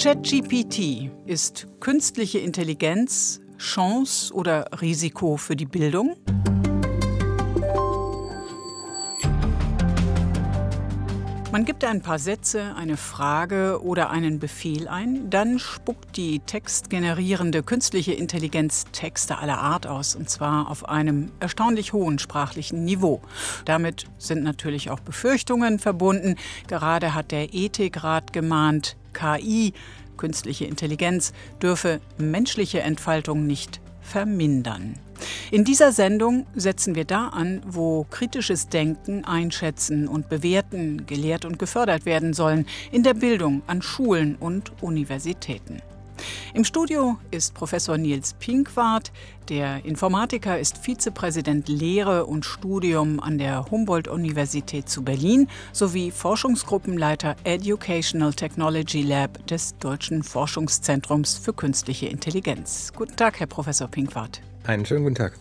ChatGPT ist künstliche Intelligenz Chance oder Risiko für die Bildung? Man gibt ein paar Sätze, eine Frage oder einen Befehl ein, dann spuckt die textgenerierende künstliche Intelligenz Texte aller Art aus, und zwar auf einem erstaunlich hohen sprachlichen Niveau. Damit sind natürlich auch Befürchtungen verbunden. Gerade hat der Ethikrat gemahnt, KI, künstliche Intelligenz, dürfe menschliche Entfaltung nicht vermindern. In dieser Sendung setzen wir da an, wo kritisches Denken, Einschätzen und Bewerten gelehrt und gefördert werden sollen, in der Bildung an Schulen und Universitäten. Im Studio ist Professor Nils Pinkwart. Der Informatiker ist Vizepräsident Lehre und Studium an der Humboldt-Universität zu Berlin sowie Forschungsgruppenleiter Educational Technology Lab des Deutschen Forschungszentrums für künstliche Intelligenz. Guten Tag, Herr Professor Pinkwart. Einen schönen guten Tag.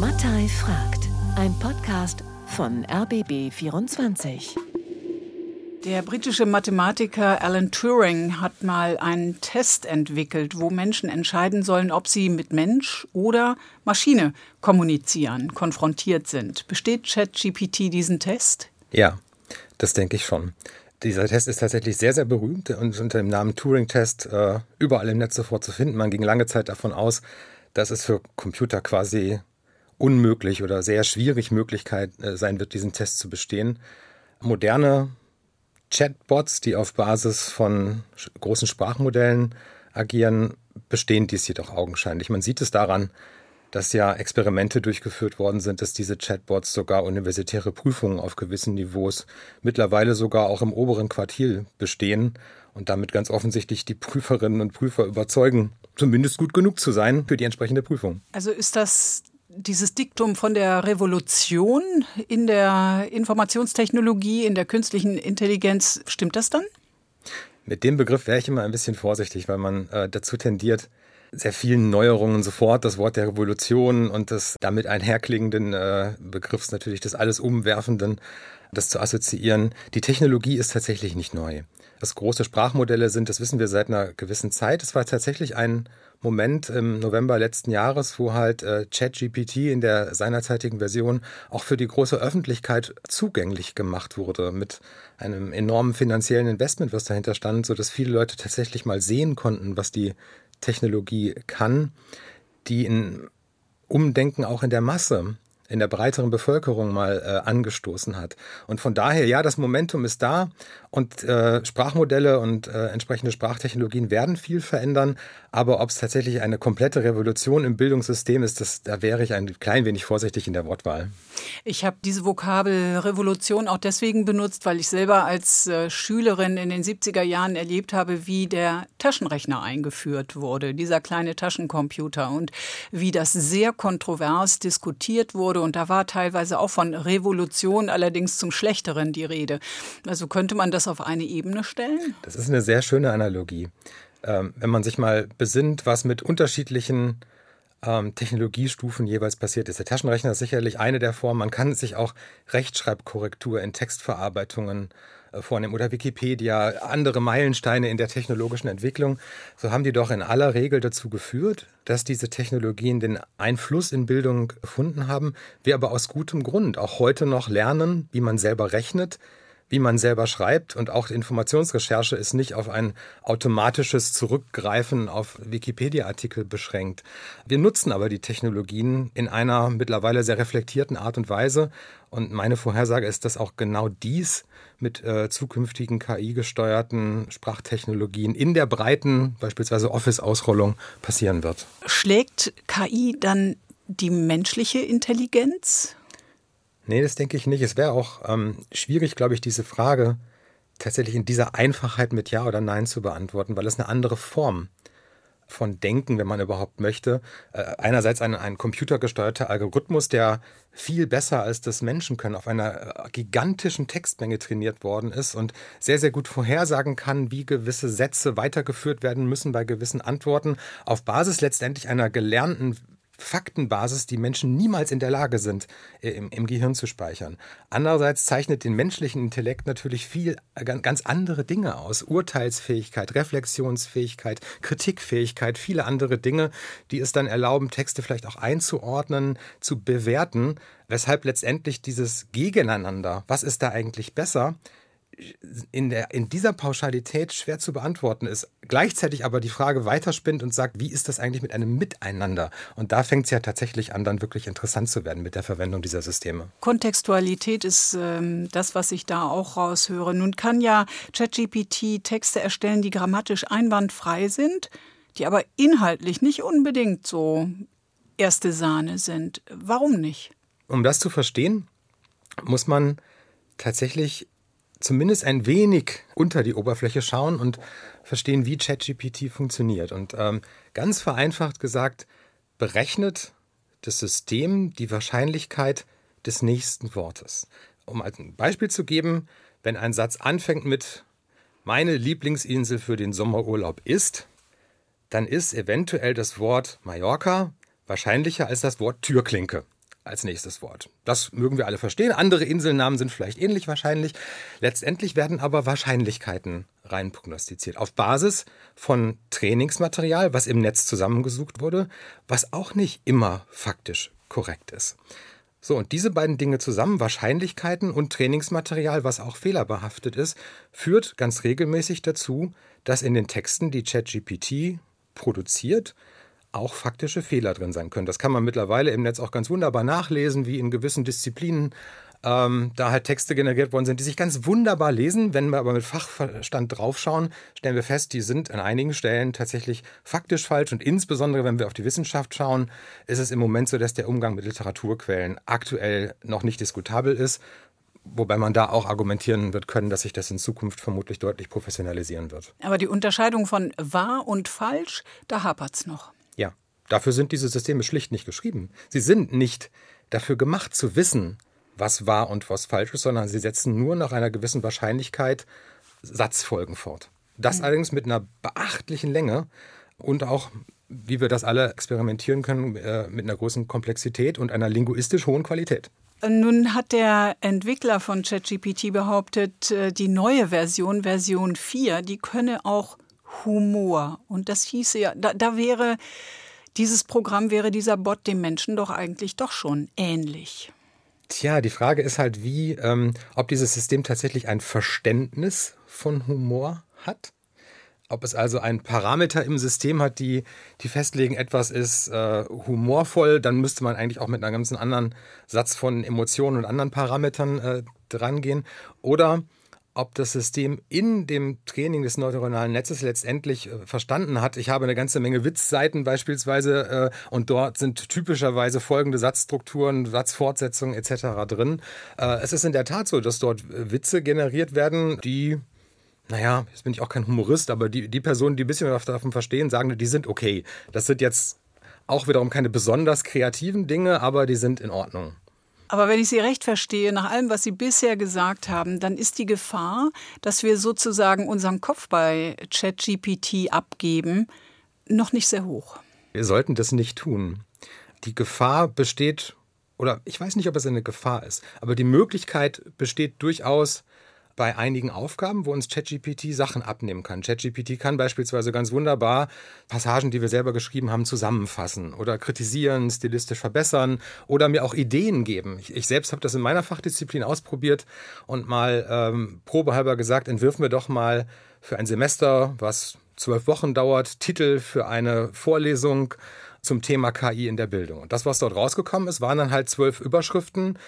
Mattei fragt, ein Podcast von RBB24. Der britische Mathematiker Alan Turing hat mal einen Test entwickelt, wo Menschen entscheiden sollen, ob sie mit Mensch oder Maschine kommunizieren, konfrontiert sind. Besteht ChatGPT diesen Test? Ja, das denke ich schon. Dieser Test ist tatsächlich sehr, sehr berühmt und unter dem Namen Turing-Test äh, überall im Netz sofort zu finden. Man ging lange Zeit davon aus, dass es für Computer quasi unmöglich oder sehr schwierig Möglichkeit äh, sein wird, diesen Test zu bestehen. Moderne Chatbots, die auf Basis von großen Sprachmodellen agieren, bestehen dies jedoch augenscheinlich. Man sieht es daran, dass ja Experimente durchgeführt worden sind, dass diese Chatbots sogar universitäre Prüfungen auf gewissen Niveaus mittlerweile sogar auch im oberen Quartil bestehen und damit ganz offensichtlich die Prüferinnen und Prüfer überzeugen, zumindest gut genug zu sein für die entsprechende Prüfung. Also ist das dieses Diktum von der Revolution in der Informationstechnologie, in der künstlichen Intelligenz, stimmt das dann? Mit dem Begriff wäre ich immer ein bisschen vorsichtig, weil man äh, dazu tendiert, sehr vielen Neuerungen sofort das Wort der Revolution und des damit einherklingenden äh, Begriffs natürlich des alles Umwerfenden, das zu assoziieren. Die Technologie ist tatsächlich nicht neu. Was große Sprachmodelle sind, das wissen wir seit einer gewissen Zeit. Es war tatsächlich ein Moment im November letzten Jahres, wo halt äh, ChatGPT in der seinerzeitigen Version auch für die große Öffentlichkeit zugänglich gemacht wurde mit einem enormen finanziellen Investment, was dahinter stand, so dass viele Leute tatsächlich mal sehen konnten, was die Technologie kann, die ein Umdenken auch in der Masse in der breiteren Bevölkerung mal äh, angestoßen hat. Und von daher, ja, das Momentum ist da und äh, Sprachmodelle und äh, entsprechende Sprachtechnologien werden viel verändern. Aber ob es tatsächlich eine komplette Revolution im Bildungssystem ist, das, da wäre ich ein klein wenig vorsichtig in der Wortwahl. Ich habe diese Vokabel Revolution auch deswegen benutzt, weil ich selber als äh, Schülerin in den 70er Jahren erlebt habe, wie der Taschenrechner eingeführt wurde, dieser kleine Taschencomputer und wie das sehr kontrovers diskutiert wurde. Und da war teilweise auch von Revolution allerdings zum Schlechteren die Rede. Also könnte man das auf eine Ebene stellen? Das ist eine sehr schöne Analogie. Ähm, wenn man sich mal besinnt, was mit unterschiedlichen ähm, Technologiestufen jeweils passiert ist. Der Taschenrechner ist sicherlich eine der Formen. Man kann sich auch Rechtschreibkorrektur in Textverarbeitungen äh, vornehmen oder Wikipedia, andere Meilensteine in der technologischen Entwicklung. So haben die doch in aller Regel dazu geführt, dass diese Technologien den Einfluss in Bildung gefunden haben. Wir aber aus gutem Grund auch heute noch lernen, wie man selber rechnet, wie man selber schreibt und auch Informationsrecherche ist nicht auf ein automatisches Zurückgreifen auf Wikipedia-Artikel beschränkt. Wir nutzen aber die Technologien in einer mittlerweile sehr reflektierten Art und Weise und meine Vorhersage ist, dass auch genau dies mit äh, zukünftigen KI-gesteuerten Sprachtechnologien in der breiten, beispielsweise Office-Ausrollung passieren wird. Schlägt KI dann die menschliche Intelligenz? Nee, das denke ich nicht. Es wäre auch ähm, schwierig, glaube ich, diese Frage tatsächlich in dieser Einfachheit mit Ja oder Nein zu beantworten, weil es eine andere Form von Denken, wenn man überhaupt möchte. Äh, einerseits ein, ein computergesteuerter Algorithmus, der viel besser als das Menschen können, auf einer äh, gigantischen Textmenge trainiert worden ist und sehr, sehr gut vorhersagen kann, wie gewisse Sätze weitergeführt werden müssen bei gewissen Antworten, auf Basis letztendlich einer gelernten Faktenbasis, die Menschen niemals in der Lage sind, äh, im, im, Gehirn zu speichern. Andererseits zeichnet den menschlichen Intellekt natürlich viel äh, ganz andere Dinge aus. Urteilsfähigkeit, Reflexionsfähigkeit, Kritikfähigkeit, viele andere Dinge, die es dann erlauben, Texte vielleicht auch einzuordnen, zu bewerten, weshalb letztendlich dieses Gegeneinander, was ist da eigentlich besser, in, der, in dieser Pauschalität schwer zu beantworten ist. Gleichzeitig aber die Frage weiterspinnt und sagt, wie ist das eigentlich mit einem Miteinander? Und da fängt es ja tatsächlich an, dann wirklich interessant zu werden mit der Verwendung dieser Systeme. Kontextualität ist ähm, das, was ich da auch raushöre. Nun kann ja ChatGPT Texte erstellen, die grammatisch einwandfrei sind, die aber inhaltlich nicht unbedingt so erste Sahne sind. Warum nicht? Um das zu verstehen, muss man tatsächlich zumindest ein wenig unter die Oberfläche schauen und verstehen, wie ChatGPT funktioniert. Und ähm, ganz vereinfacht gesagt, berechnet das System die Wahrscheinlichkeit des nächsten Wortes. Um ein Beispiel zu geben, wenn ein Satz anfängt mit meine Lieblingsinsel für den Sommerurlaub ist, dann ist eventuell das Wort Mallorca wahrscheinlicher als das Wort Türklinke als nächstes Wort. Das mögen wir alle verstehen. Andere Inselnamen sind vielleicht ähnlich wahrscheinlich. Letztendlich werden aber Wahrscheinlichkeiten rein prognostiziert. Auf Basis von Trainingsmaterial, was im Netz zusammengesucht wurde, was auch nicht immer faktisch korrekt ist. So, und diese beiden Dinge zusammen, Wahrscheinlichkeiten und Trainingsmaterial, was auch fehlerbehaftet ist, führt ganz regelmäßig dazu, dass in den Texten, die ChatGPT produziert, auch faktische Fehler drin sein können. Das kann man mittlerweile im Netz auch ganz wunderbar nachlesen, wie in gewissen Disziplinen ähm, da halt Texte generiert worden sind, die sich ganz wunderbar lesen. Wenn wir aber mit Fachverstand draufschauen, stellen wir fest, die sind an einigen Stellen tatsächlich faktisch falsch. Und insbesondere, wenn wir auf die Wissenschaft schauen, ist es im Moment so, dass der Umgang mit Literaturquellen aktuell noch nicht diskutabel ist. Wobei man da auch argumentieren wird können, dass sich das in Zukunft vermutlich deutlich professionalisieren wird. Aber die Unterscheidung von wahr und falsch, da hapert es noch. Dafür sind diese Systeme schlicht nicht geschrieben. Sie sind nicht dafür gemacht zu wissen, was wahr und was falsch ist, sondern sie setzen nur nach einer gewissen Wahrscheinlichkeit Satzfolgen fort. Das mhm. allerdings mit einer beachtlichen Länge und auch, wie wir das alle experimentieren können, äh, mit einer großen Komplexität und einer linguistisch hohen Qualität. Nun hat der Entwickler von ChatGPT behauptet, äh, die neue Version, Version 4, die könne auch Humor. Und das hieße ja, da, da wäre dieses Programm wäre dieser Bot dem Menschen doch eigentlich doch schon ähnlich. Tja, die Frage ist halt, wie, ähm, ob dieses System tatsächlich ein Verständnis von Humor hat. Ob es also einen Parameter im System hat, die, die festlegen, etwas ist äh, humorvoll, dann müsste man eigentlich auch mit einem ganzen anderen Satz von Emotionen und anderen Parametern äh, drangehen. Oder ob das System in dem Training des neuronalen Netzes letztendlich äh, verstanden hat. Ich habe eine ganze Menge Witzseiten beispielsweise äh, und dort sind typischerweise folgende Satzstrukturen, Satzfortsetzungen etc. drin. Äh, es ist in der Tat so, dass dort Witze generiert werden, die naja, jetzt bin ich auch kein Humorist, aber die, die Personen, die ein bisschen davon verstehen, sagen, die sind okay. Das sind jetzt auch wiederum keine besonders kreativen Dinge, aber die sind in Ordnung. Aber wenn ich Sie recht verstehe, nach allem, was Sie bisher gesagt haben, dann ist die Gefahr, dass wir sozusagen unseren Kopf bei ChatGPT abgeben, noch nicht sehr hoch. Wir sollten das nicht tun. Die Gefahr besteht, oder ich weiß nicht, ob es eine Gefahr ist, aber die Möglichkeit besteht durchaus, bei einigen Aufgaben, wo uns ChatGPT Sachen abnehmen kann. ChatGPT kann beispielsweise ganz wunderbar Passagen, die wir selber geschrieben haben, zusammenfassen oder kritisieren, stilistisch verbessern oder mir auch Ideen geben. Ich, ich selbst habe das in meiner Fachdisziplin ausprobiert und mal ähm, probehalber gesagt, entwirfen wir doch mal für ein Semester, was zwölf Wochen dauert, Titel für eine Vorlesung zum Thema KI in der Bildung. Und das, was dort rausgekommen ist, waren dann halt zwölf Überschriften,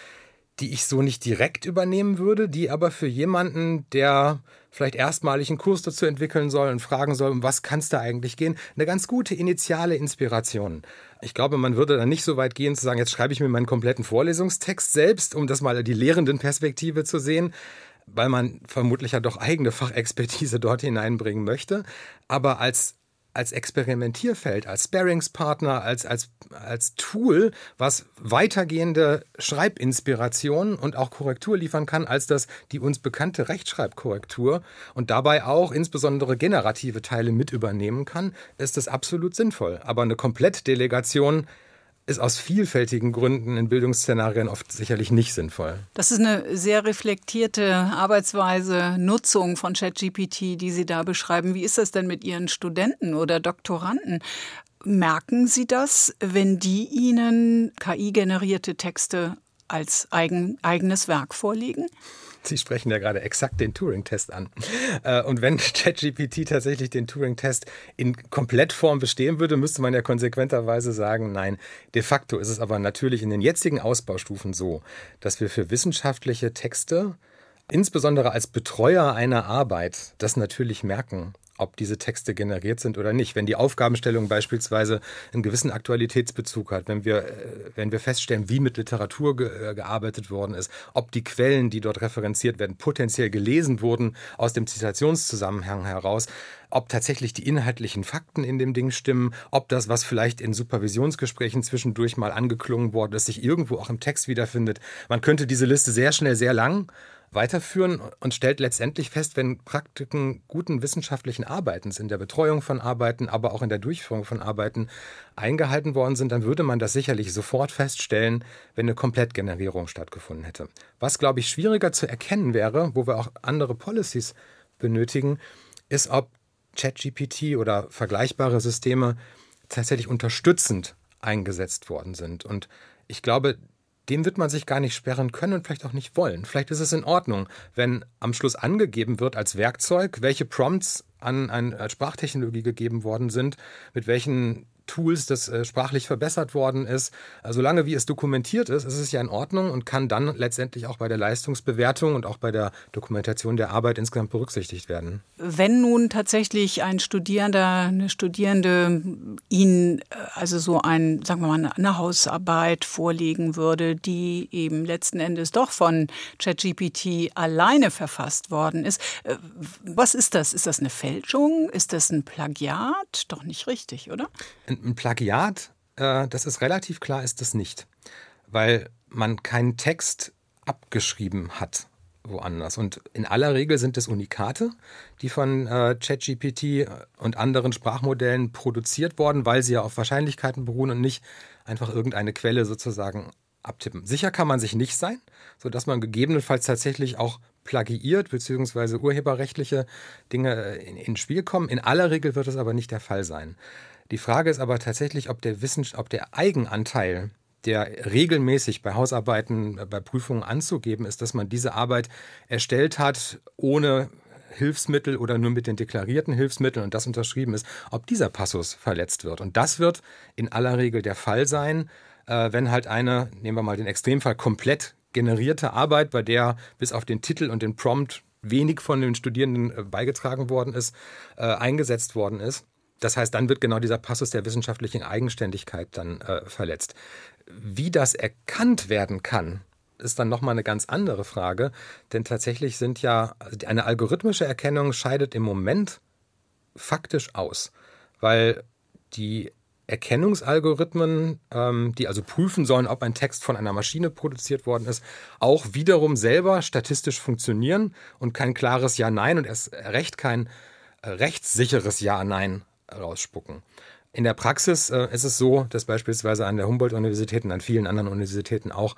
die ich so nicht direkt übernehmen würde, die aber für jemanden, der vielleicht erstmalig einen Kurs dazu entwickeln soll und fragen soll, um was kann es da eigentlich gehen, eine ganz gute initiale Inspiration. Ich glaube, man würde dann nicht so weit gehen zu sagen, jetzt schreibe ich mir meinen kompletten Vorlesungstext selbst, um das mal die lehrenden Perspektive zu sehen, weil man vermutlich ja doch eigene Fachexpertise dort hineinbringen möchte. Aber als als Experimentierfeld, als Sparingspartner, als, als, als Tool, was weitergehende Schreibinspiration und auch Korrektur liefern kann, als das die uns bekannte Rechtschreibkorrektur und dabei auch insbesondere generative Teile mit übernehmen kann, ist das absolut sinnvoll. Aber eine Komplettdelegation ist aus vielfältigen Gründen in Bildungsszenarien oft sicherlich nicht sinnvoll. Das ist eine sehr reflektierte Arbeitsweise, Nutzung von ChatGPT, die Sie da beschreiben. Wie ist das denn mit Ihren Studenten oder Doktoranden? Merken Sie das, wenn die Ihnen KI-generierte Texte als eigen, eigenes Werk vorlegen? Sie sprechen ja gerade exakt den Turing-Test an. Äh, und wenn ChatGPT tatsächlich den Turing-Test in Komplettform bestehen würde, müsste man ja konsequenterweise sagen, nein. De facto ist es aber natürlich in den jetzigen Ausbaustufen so, dass wir für wissenschaftliche Texte insbesondere als Betreuer einer Arbeit das natürlich merken ob diese Texte generiert sind oder nicht. Wenn die Aufgabenstellung beispielsweise einen gewissen Aktualitätsbezug hat, wenn wir, äh, wenn wir feststellen, wie mit Literatur ge äh, gearbeitet worden ist, ob die Quellen, die dort referenziert werden, potenziell gelesen wurden aus dem Zitationszusammenhang heraus, ob tatsächlich die inhaltlichen Fakten in dem Ding stimmen, ob das, was vielleicht in Supervisionsgesprächen zwischendurch mal angeklungen worden ist, sich irgendwo auch im Text wiederfindet. Man könnte diese Liste sehr schnell sehr lang weiterführen und stellt letztendlich fest, wenn Praktiken guten wissenschaftlichen Arbeitens in der Betreuung von Arbeiten, aber auch in der Durchführung von Arbeiten eingehalten worden sind, dann würde man das sicherlich sofort feststellen, wenn eine Komplettgenerierung stattgefunden hätte. Was, glaube ich, schwieriger zu erkennen wäre, wo wir auch andere Policies benötigen, ist, ob ChatGPT oder vergleichbare Systeme tatsächlich unterstützend eingesetzt worden sind. Und ich glaube, dem wird man sich gar nicht sperren können und vielleicht auch nicht wollen. Vielleicht ist es in Ordnung, wenn am Schluss angegeben wird als Werkzeug, welche Prompts an eine Sprachtechnologie gegeben worden sind, mit welchen Tools das äh, sprachlich verbessert worden ist. Also solange wie es dokumentiert ist, ist es ja in Ordnung und kann dann letztendlich auch bei der Leistungsbewertung und auch bei der Dokumentation der Arbeit insgesamt berücksichtigt werden. Wenn nun tatsächlich ein Studierender, eine Studierende Ihnen äh, also so ein, sagen wir mal, eine Hausarbeit vorlegen würde, die eben letzten Endes doch von ChatGPT alleine verfasst worden ist, äh, was ist das? Ist das eine Fälschung? Ist das ein Plagiat? Doch nicht richtig, oder? Ein Plagiat, äh, das ist relativ klar, ist das nicht. Weil man keinen Text abgeschrieben hat woanders. Und in aller Regel sind es Unikate, die von äh, ChatGPT und anderen Sprachmodellen produziert worden, weil sie ja auf Wahrscheinlichkeiten beruhen und nicht einfach irgendeine Quelle sozusagen abtippen. Sicher kann man sich nicht sein, sodass man gegebenenfalls tatsächlich auch plagiiert bzw. urheberrechtliche Dinge äh, in, ins Spiel kommen. In aller Regel wird es aber nicht der Fall sein. Die Frage ist aber tatsächlich, ob der, Wissens ob der Eigenanteil, der regelmäßig bei Hausarbeiten, äh, bei Prüfungen anzugeben ist, dass man diese Arbeit erstellt hat, ohne Hilfsmittel oder nur mit den deklarierten Hilfsmitteln und das unterschrieben ist, ob dieser Passus verletzt wird. Und das wird in aller Regel der Fall sein, äh, wenn halt eine, nehmen wir mal den Extremfall, komplett generierte Arbeit, bei der bis auf den Titel und den Prompt wenig von den Studierenden äh, beigetragen worden ist, eingesetzt worden ist. Das heißt, dann wird genau dieser Passus der wissenschaftlichen Eigenständigkeit dann äh, verletzt. Wie das erkannt werden kann, ist dann nochmal eine ganz andere Frage, denn tatsächlich sind ja, also eine algorithmische Erkennung scheidet im Moment faktisch aus, weil die Erkennungsalgorithmen, ähm, die also prüfen sollen, ob ein Text von einer Maschine produziert worden ist, auch wiederum selber statistisch funktionieren und kein klares Ja-Nein und erst recht kein äh, rechtssicheres Ja-Nein rausspucken. In der Praxis äh, ist es so, dass beispielsweise an der Humboldt-Universität und an vielen anderen Universitäten auch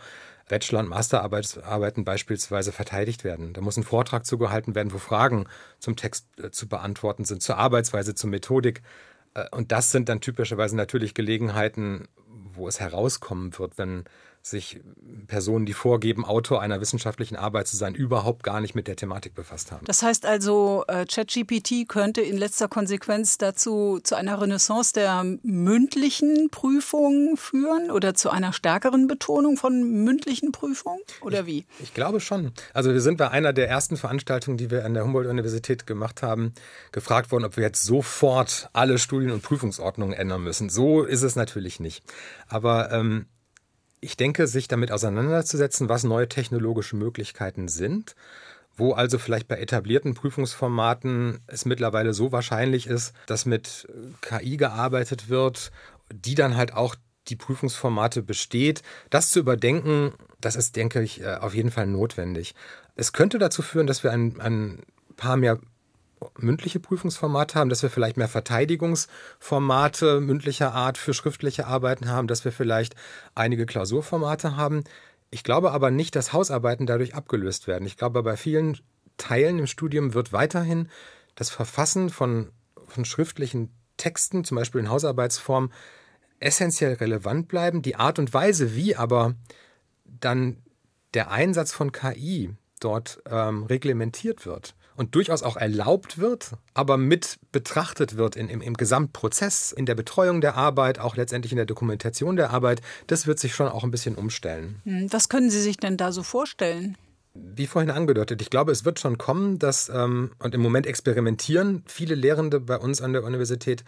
Bachelor- und Masterarbeiten beispielsweise verteidigt werden. Da muss ein Vortrag zugehalten werden, wo Fragen zum Text äh, zu beantworten sind, zur Arbeitsweise, zur Methodik. Äh, und das sind dann typischerweise natürlich Gelegenheiten, wo es herauskommen wird, wenn sich Personen, die vorgeben, Autor einer wissenschaftlichen Arbeit zu sein, überhaupt gar nicht mit der Thematik befasst haben. Das heißt also, äh, ChatGPT könnte in letzter Konsequenz dazu zu einer Renaissance der mündlichen Prüfung führen oder zu einer stärkeren Betonung von mündlichen Prüfungen oder wie? Ich, ich glaube schon. Also wir sind bei einer der ersten Veranstaltungen, die wir an der Humboldt-Universität gemacht haben, gefragt worden, ob wir jetzt sofort alle Studien- und Prüfungsordnungen ändern müssen. So ist es natürlich nicht. Aber ähm, ich denke, sich damit auseinanderzusetzen, was neue technologische Möglichkeiten sind, wo also vielleicht bei etablierten Prüfungsformaten es mittlerweile so wahrscheinlich ist, dass mit KI gearbeitet wird, die dann halt auch die Prüfungsformate besteht. Das zu überdenken, das ist, denke ich, äh, auf jeden Fall notwendig. Es könnte dazu führen, dass wir ein, ein paar mehr mündliche Prüfungsformate haben, dass wir vielleicht mehr Verteidigungsformate mündlicher Art für schriftliche Arbeiten haben, dass wir vielleicht einige Klausurformate haben. Ich glaube aber nicht, dass Hausarbeiten dadurch abgelöst werden. Ich glaube, bei vielen Teilen im Studium wird weiterhin das Verfassen von, von schriftlichen Texten, zum Beispiel in Hausarbeitsform, essentiell relevant bleiben. Die Art und Weise, wie aber dann der Einsatz von KI dort ähm, reglementiert wird und durchaus auch erlaubt wird, aber mit betrachtet wird in, im, im Gesamtprozess, in der Betreuung der Arbeit, auch letztendlich in der Dokumentation der Arbeit, das wird sich schon auch ein bisschen umstellen. Hm, was können Sie sich denn da so vorstellen? Wie vorhin angedeutet, ich glaube, es wird schon kommen, dass, ähm, und im Moment experimentieren viele Lehrende bei uns an der Universität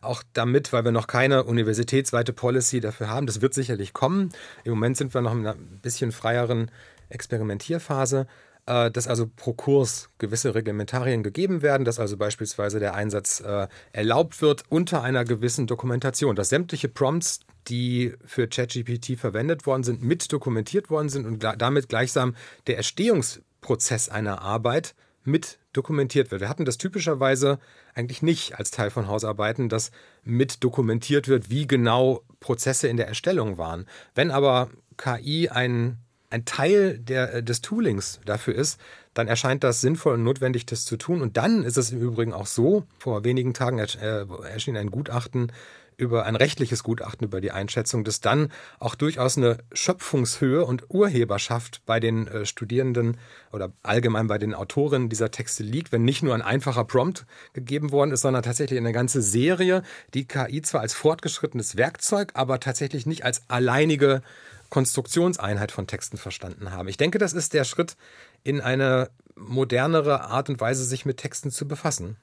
auch damit, weil wir noch keine universitätsweite Policy dafür haben. Das wird sicherlich kommen. Im Moment sind wir noch in einer bisschen freieren Experimentierphase, äh, dass also pro Kurs gewisse Reglementarien gegeben werden, dass also beispielsweise der Einsatz äh, erlaubt wird unter einer gewissen Dokumentation, dass sämtliche Prompts, die für ChatGPT verwendet worden sind, mit dokumentiert worden sind und damit gleichsam der Erstehungsprozess einer Arbeit mit dokumentiert wird. Wir hatten das typischerweise eigentlich nicht als Teil von Hausarbeiten, dass mit dokumentiert wird, wie genau Prozesse in der Erstellung waren. Wenn aber KI ein, ein Teil der, des Toolings dafür ist, dann erscheint das sinnvoll und notwendig, das zu tun. Und dann ist es im Übrigen auch so, vor wenigen Tagen erschien ein Gutachten über ein rechtliches Gutachten über die Einschätzung, dass dann auch durchaus eine Schöpfungshöhe und Urheberschaft bei den äh, Studierenden oder allgemein bei den Autorinnen dieser Texte liegt, wenn nicht nur ein einfacher Prompt gegeben worden ist, sondern tatsächlich eine ganze Serie, die KI zwar als fortgeschrittenes Werkzeug, aber tatsächlich nicht als alleinige Konstruktionseinheit von Texten verstanden haben. Ich denke, das ist der Schritt in eine modernere Art und Weise, sich mit Texten zu befassen.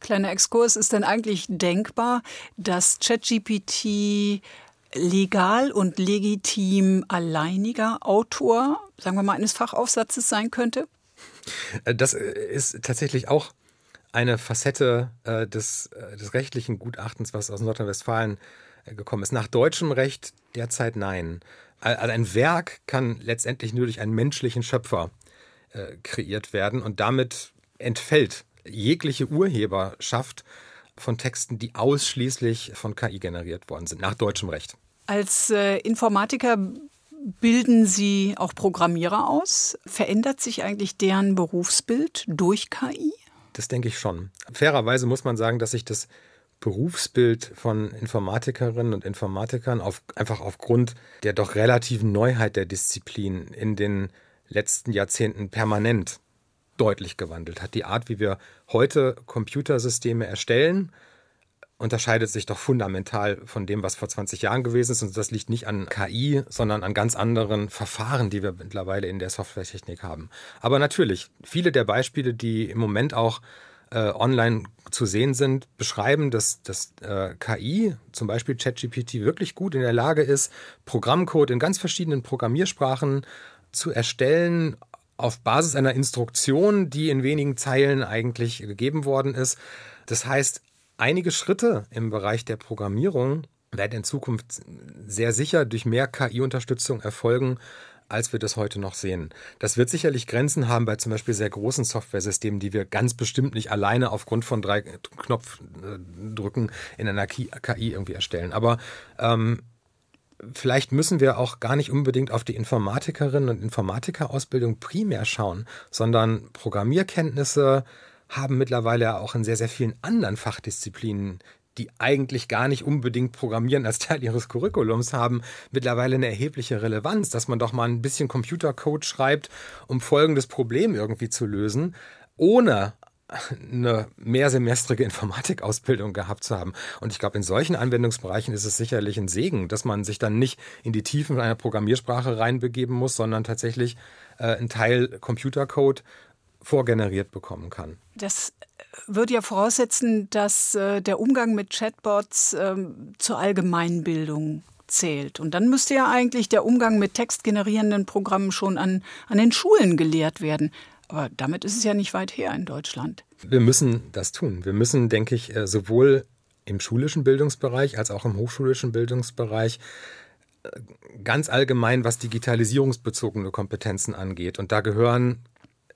Kleiner Exkurs, ist denn eigentlich denkbar, dass ChatGPT legal und legitim alleiniger Autor, sagen wir mal, eines Fachaufsatzes sein könnte? Das ist tatsächlich auch eine Facette äh, des, äh, des rechtlichen Gutachtens, was aus Nordrhein-Westfalen äh, gekommen ist. Nach deutschem Recht derzeit nein. Also ein Werk kann letztendlich nur durch einen menschlichen Schöpfer kreiert werden und damit entfällt jegliche Urheberschaft von Texten, die ausschließlich von KI generiert worden sind, nach deutschem Recht. Als äh, Informatiker bilden Sie auch Programmierer aus? Verändert sich eigentlich deren Berufsbild durch KI? Das denke ich schon. Fairerweise muss man sagen, dass sich das Berufsbild von Informatikerinnen und Informatikern auf, einfach aufgrund der doch relativen Neuheit der Disziplin in den letzten Jahrzehnten permanent deutlich gewandelt hat. Die Art, wie wir heute Computersysteme erstellen, unterscheidet sich doch fundamental von dem, was vor 20 Jahren gewesen ist. Und das liegt nicht an KI, sondern an ganz anderen Verfahren, die wir mittlerweile in der Softwaretechnik haben. Aber natürlich, viele der Beispiele, die im Moment auch äh, online zu sehen sind, beschreiben, dass, dass äh, KI, zum Beispiel ChatGPT, wirklich gut in der Lage ist, Programmcode in ganz verschiedenen Programmiersprachen zu erstellen, auf Basis einer Instruktion, die in wenigen Zeilen eigentlich gegeben worden ist. Das heißt, einige Schritte im Bereich der Programmierung werden in Zukunft sehr sicher durch mehr KI-Unterstützung erfolgen, als wir das heute noch sehen. Das wird sicherlich Grenzen haben bei zum Beispiel sehr großen Softwaresystemen, die wir ganz bestimmt nicht alleine aufgrund von drei Knopfdrücken in einer KI irgendwie erstellen. Aber ähm, vielleicht müssen wir auch gar nicht unbedingt auf die Informatikerinnen und Informatikerausbildung primär schauen, sondern Programmierkenntnisse haben mittlerweile auch in sehr, sehr vielen anderen Fachdisziplinen, die eigentlich gar nicht unbedingt Programmieren als Teil ihres Curriculums haben, mittlerweile eine erhebliche Relevanz, dass man doch mal ein bisschen Computercode schreibt, um folgendes Problem irgendwie zu lösen, ohne eine mehrsemestrige Informatikausbildung gehabt zu haben. Und ich glaube, in solchen Anwendungsbereichen ist es sicherlich ein Segen, dass man sich dann nicht in die Tiefen einer Programmiersprache reinbegeben muss, sondern tatsächlich äh, einen Teil Computercode vorgeneriert bekommen kann. Das würde ja voraussetzen, dass äh, der Umgang mit Chatbots äh, zur Allgemeinbildung zählt. Und dann müsste ja eigentlich der Umgang mit textgenerierenden Programmen schon an, an den Schulen gelehrt werden. Aber damit ist es ja nicht weit her in Deutschland. Wir müssen das tun. Wir müssen, denke ich, äh, sowohl im schulischen Bildungsbereich als auch im hochschulischen Bildungsbereich äh, ganz allgemein, was digitalisierungsbezogene Kompetenzen angeht. Und da gehören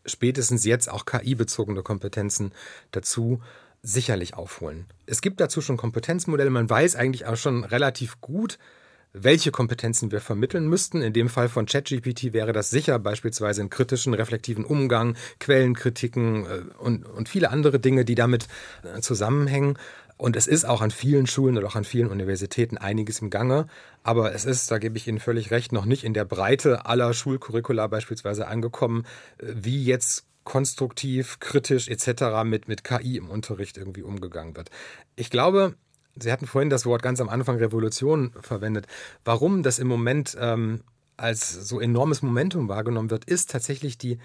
spätestens jetzt auch KI-bezogene Kompetenzen dazu sicherlich aufholen. Es gibt dazu schon Kompetenzmodelle. Man weiß eigentlich auch schon relativ gut, welche Kompetenzen wir vermitteln müssten. In dem Fall von ChatGPT wäre das sicher beispielsweise in kritischen, reflektiven Umgang, Quellenkritiken äh, und, und viele andere Dinge, die damit äh, zusammenhängen. Und es ist auch an vielen Schulen oder auch an vielen Universitäten einiges im Gange. Aber es ist, da gebe ich Ihnen völlig recht, noch nicht in der Breite aller Schulcurricula beispielsweise angekommen, äh, wie jetzt konstruktiv, kritisch etc. mit, mit KI im Unterricht irgendwie umgegangen wird. Ich glaube, Sie hatten vorhin das Wort ganz am Anfang Revolution verwendet. Warum das im Moment ähm, als so enormes Momentum wahrgenommen wird, ist tatsächlich die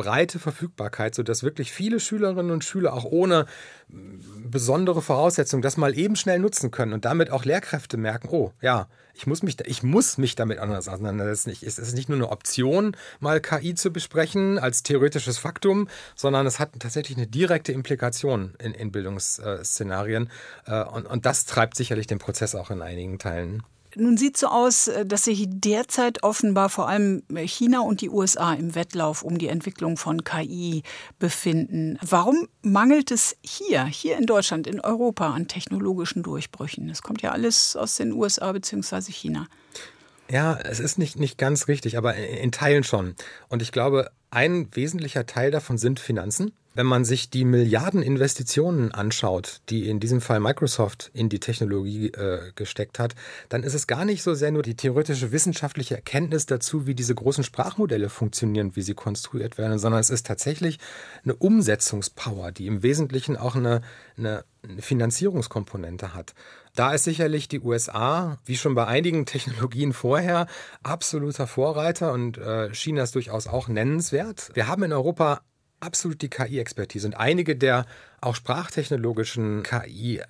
breite Verfügbarkeit, sodass wirklich viele Schülerinnen und Schüler auch ohne besondere Voraussetzungen das mal eben schnell nutzen können und damit auch Lehrkräfte merken, oh ja, ich muss mich, ich muss mich damit anders auseinandersetzen. Es ist nicht nur eine Option, mal KI zu besprechen als theoretisches Faktum, sondern es hat tatsächlich eine direkte Implikation in, in Bildungsszenarien. Äh, und, und das treibt sicherlich den Prozess auch in einigen Teilen. Nun sieht so aus, äh, dass sich derzeit offenbar vor allem China und die USA im Wettlauf um die Entwicklung von KI befinden. Warum mangelt es hier, hier in Deutschland, in Europa an technologischen Durchbrüchen? Es kommt ja alles aus den USA bzw. China. Ja, es ist nicht, nicht ganz richtig, aber in Teilen schon. Und ich glaube, ein wesentlicher Teil davon sind Finanzen. Wenn man sich die Milliardeninvestitionen anschaut, die in diesem Fall Microsoft in die Technologie äh, gesteckt hat, dann ist es gar nicht so sehr nur die theoretische wissenschaftliche Erkenntnis dazu, wie diese großen Sprachmodelle funktionieren, wie sie konstruiert werden, sondern es ist tatsächlich eine Umsetzungspower, die im Wesentlichen auch eine, eine, Finanzierungskomponente hat. Da ist sicherlich die USA, wie schon bei einigen Technologien vorher, absoluter Vorreiter und äh, China ist durchaus auch nennenswert. Wir haben in Europa absolut die KI-Expertise und einige der auch sprachtechnologischen KI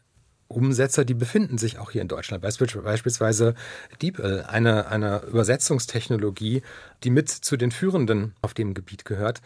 Umsetzer, die befinden sich auch hier in Deutschland. Beispielsweise DeepL, eine, eine Übersetzungstechnologie, die mit zu den führenden auf dem Gebiet gehört.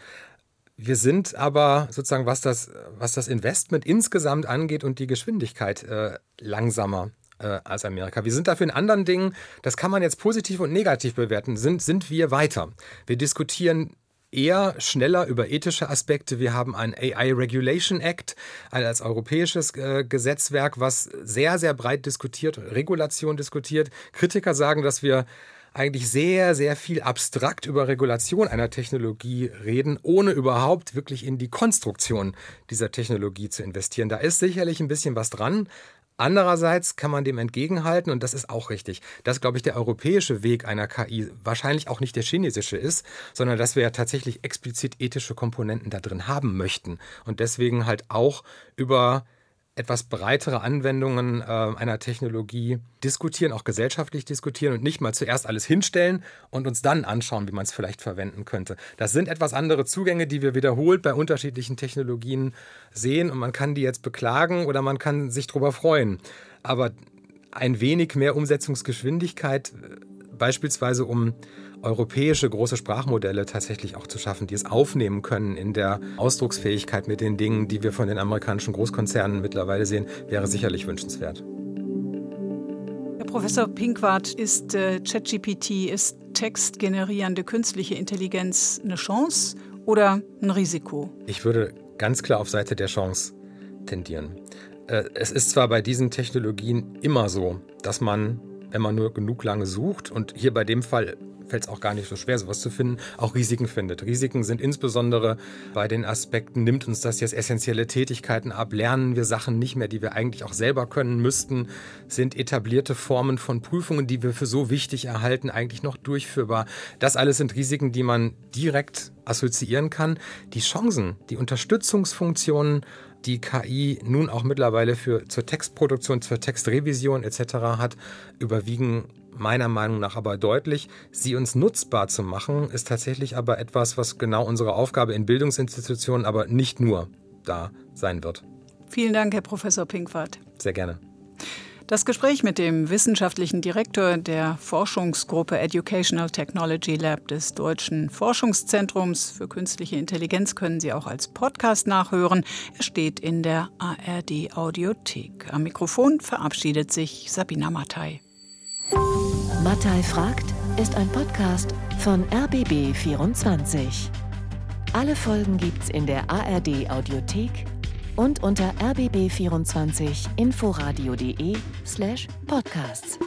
Wir sind aber sozusagen, was das, was das Investment insgesamt angeht und die Geschwindigkeit äh, langsamer äh, als Amerika. Wir sind dafür in anderen Dingen, das kann man jetzt positiv und negativ bewerten, sind, sind wir weiter. Wir diskutieren eher schneller über ethische Aspekte. Wir haben ein AI Regulation Act als europäisches äh, Gesetzwerk, was sehr, sehr breit diskutiert, Regulation diskutiert. Kritiker sagen, dass wir eigentlich sehr, sehr viel abstrakt über Regulation einer Technologie reden, ohne überhaupt wirklich in die Konstruktion dieser Technologie zu investieren. Da ist sicherlich ein bisschen was dran, Andererseits kann man dem entgegenhalten, und das ist auch richtig, dass, glaube ich, der europäische Weg einer KI wahrscheinlich auch nicht der chinesische ist, sondern dass wir ja tatsächlich explizit ethische Komponenten da drin haben möchten. Und deswegen halt auch über etwas breitere Anwendungen äh, einer Technologie diskutieren, auch gesellschaftlich diskutieren und nicht mal zuerst alles hinstellen und uns dann anschauen, wie man es vielleicht verwenden könnte. Das sind etwas andere Zugänge, die wir wiederholt bei unterschiedlichen Technologien sehen und man kann die jetzt beklagen oder man kann sich darüber freuen. Aber ein wenig mehr Umsetzungsgeschwindigkeit, äh, beispielsweise um europäische große Sprachmodelle tatsächlich auch zu schaffen, die es aufnehmen können in der Ausdrucksfähigkeit mit den Dingen, die wir von den amerikanischen Großkonzernen mittlerweile sehen, wäre sicherlich wünschenswert. Herr Professor Pinkwart, ist äh, ChatGPT, ist textgenerierende künstliche Intelligenz eine Chance oder ein Risiko? Ich würde ganz klar auf Seite der Chance tendieren. Äh, es ist zwar bei diesen Technologien immer so, dass man, wenn man nur genug lange sucht, und hier bei dem Fall fällt es auch gar nicht so schwer, sowas zu finden, auch Risiken findet. Risiken sind insbesondere bei den Aspekten, nimmt uns das jetzt essentielle Tätigkeiten ab, lernen wir Sachen nicht mehr, die wir eigentlich auch selber können müssten, sind etablierte Formen von Prüfungen, die wir für so wichtig erhalten, eigentlich noch durchführbar. Das alles sind Risiken, die man direkt assoziieren kann. Die Chancen, die Unterstützungsfunktionen, die KI nun auch mittlerweile für, zur Textproduktion, zur Textrevision etc. hat, überwiegen meiner Meinung nach aber deutlich. Sie uns nutzbar zu machen, ist tatsächlich aber etwas, was genau unsere Aufgabe in Bildungsinstitutionen, aber nicht nur da sein wird. Vielen Dank, Herr Professor Pinkwart. Sehr gerne. Das Gespräch mit dem wissenschaftlichen Direktor der Forschungsgruppe Educational Technology Lab des Deutschen Forschungszentrums für künstliche Intelligenz können Sie auch als Podcast nachhören. Er steht in der ARD Audiothek. Am Mikrofon verabschiedet sich Sabina Mattei. Mattei fragt ist ein Podcast von RBB 24. Alle Folgen gibt's in der ARD Audiothek und unter rbb24inforadio.de slash podcasts.